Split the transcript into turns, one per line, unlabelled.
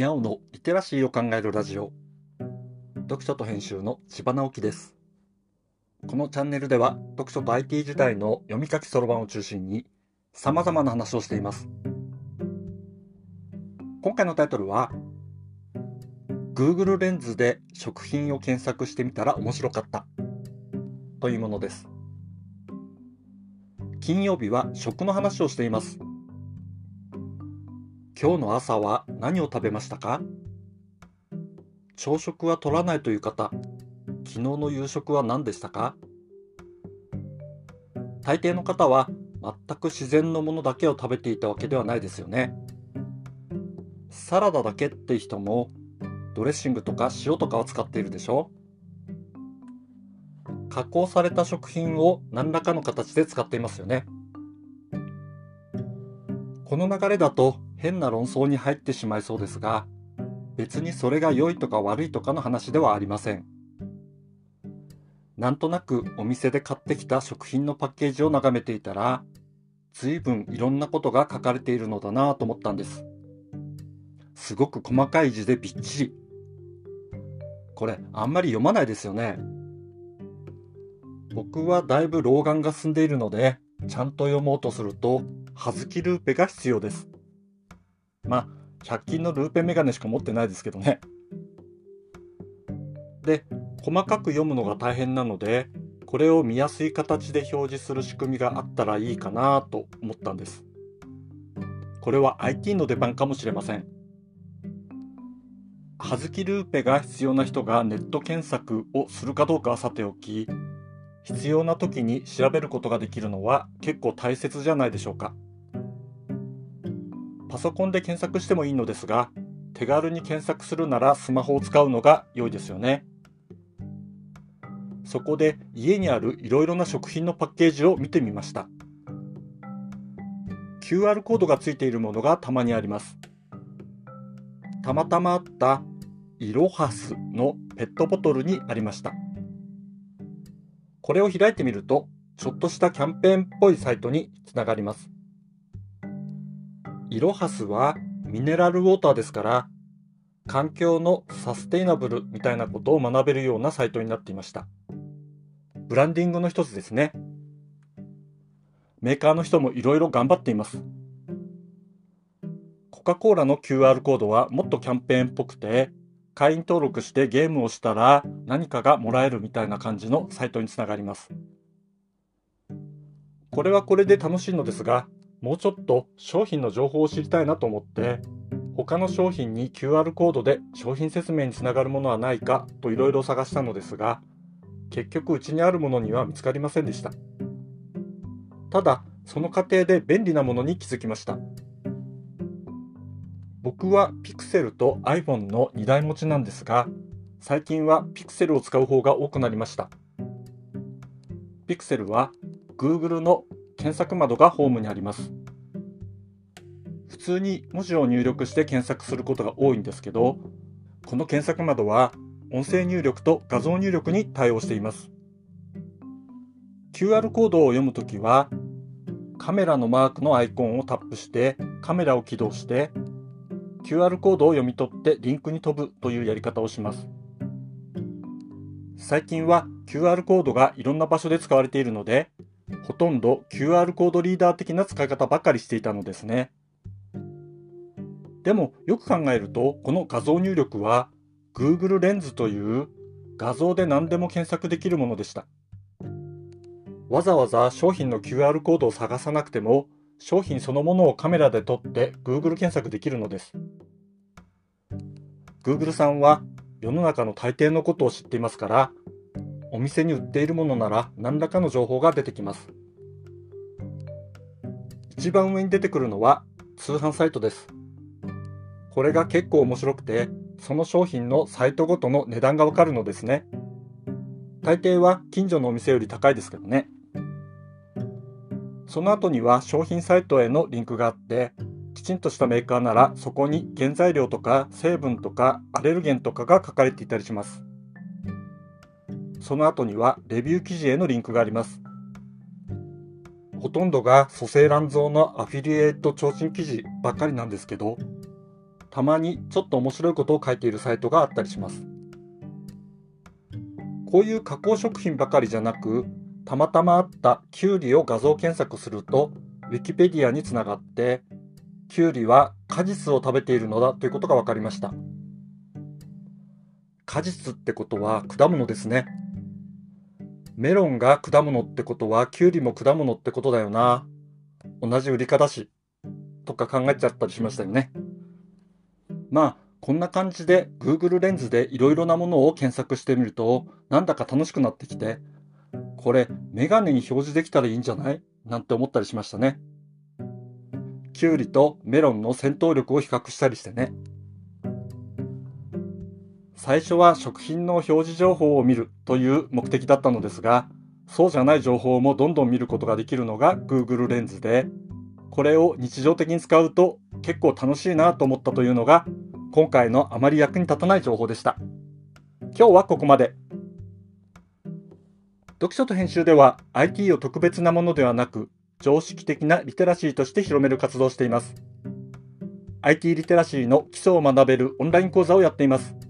にゃおのリテラシーを考えるラジオ。読書と編集の千葉直樹です。このチャンネルでは読書と IT 時代の読み書きそろばんを中心に様々な話をしています。今回のタイトルは Google レンズで食品を検索してみたら面白かった。というものです。金曜日は食の話をしています。今日の朝は何を食べましたか？朝食は取らないという方、昨日の夕食は何でしたか？大抵の方は全く自然のものだけを食べていたわけではないですよね。サラダだけって人もドレッシングとか塩とかを使っているでしょ加工された食品を何らかの形で使っていますよね。この流れだと変な論争に入ってしまいそうですが、別にそれが良いとか悪いとかの話ではありません。なんとなくお店で買ってきた食品のパッケージを眺めていたら、随分いろんなことが書かれているのだなと思ったんです。すごく細かい字でびっちり。これあんまり読まないですよね。僕はだいぶ老眼が進んでいるので、ちゃんと読もうとすると、はずきルーペが必要です。まあ、100均のルーペメガネしか持ってないですけどね。で、細かく読むのが大変なので、これを見やすい形で表示する仕組みがあったらいいかなと思ったんです。これは IT の出番かもしれません。はずきルーペが必要な人がネット検索をするかどうかはさておき、必要な時に調べることができるのは結構大切じゃないでしょうか。パソコンで検索してもいいのですが、手軽に検索するならスマホを使うのが良いですよね。そこで家にあるいろいろな食品のパッケージを見てみました。QR コードがついているものがたまにあります。たまたまあったイロハスのペットボトルにありました。これを開いてみると、ちょっとしたキャンペーンっぽいサイトにつながります。イロハスはミネラルウォーターですから、環境のサステイナブルみたいなことを学べるようなサイトになっていました。ブランディングの一つですね。メーカーの人もいろいろ頑張っています。コカ・コーラの QR コードはもっとキャンペーンっぽくて、会員登録してゲームをしたら何かがもらえるみたいな感じのサイトにつながります。これはこれで楽しいのですが、もうちょっと商品の情報を知りたいなと思って他の商品に QR コードで商品説明につながるものはないかといろいろ探したのですが結局うちにあるものには見つかりませんでした。ただその過程で便利なものに気づきました。僕は Pixel と iPhone の2台持ちなんですが最近は Pixel を使う方が多くなりました。Pixel は Google の検索窓がホームにあります。普通に文字を入力して検索することが多いんですけど、この検索窓は音声入力と画像入力に対応しています。QR コードを読むときは、カメラのマークのアイコンをタップしてカメラを起動して QR コードを読み取ってリンクに飛ぶというやり方をします。最近は QR コードがいろんな場所で使われているのでほとんど QR コードリーダー的な使い方ばかりしていたのですね。でもよく考えるとこの画像入力は Google レンズという画像で何でも検索できるものでした。わざわざ商品の QR コードを探さなくても商品そのものをカメラで撮って Google 検索できるのです。Google さんは世の中の大抵のことを知っていますからお店に売っているものなら何らかの情報が出てきます。一番上に出てくるのは通販サイトです。これが結構面白くて、その商品のサイトごとの値段がわかるのですね。大抵は近所のお店より高いですけどね。その後には商品サイトへのリンクがあって、きちんとしたメーカーならそこに原材料とか成分とかアレルゲンとかが書かれていたりします。その後にはレビュー記事へのリンクがあります。ほとんどが蘇生乱造のアフィリエイト聴診記事ばっかりなんですけど、たまにちょっと面白いことを書いているサイトがあったりします。こういう加工食品ばかりじゃなく、たまたまあったキュウリを画像検索すると、ウィキペディアにつながって、キュウリは果実を食べているのだということが分かりました。果実ってことは果物ですね。メロンが果物ってことはキュウリも果物ってことだよな。同じ売り方だし。とか考えちゃったりしましたよね。まあ、こんな感じで Google レンズでいろいろなものを検索してみると、なんだか楽しくなってきて、これメガネに表示できたらいいんじゃない？なんて思ったりしましたね。キュウリとメロンの戦闘力を比較したりしてね。最初は食品の表示情報を見るという目的だったのですが、そうじゃない情報もどんどん見ることができるのが Google レンズで、これを日常的に使うと結構楽しいなと思ったというのが今回のあまり役に立たない情報でした。今日はここまで。読書と編集では IT を特別なものではなく常識的なリテラシーとして広める活動をしています。IT リテラシーの基礎を学べるオンライン講座をやっています。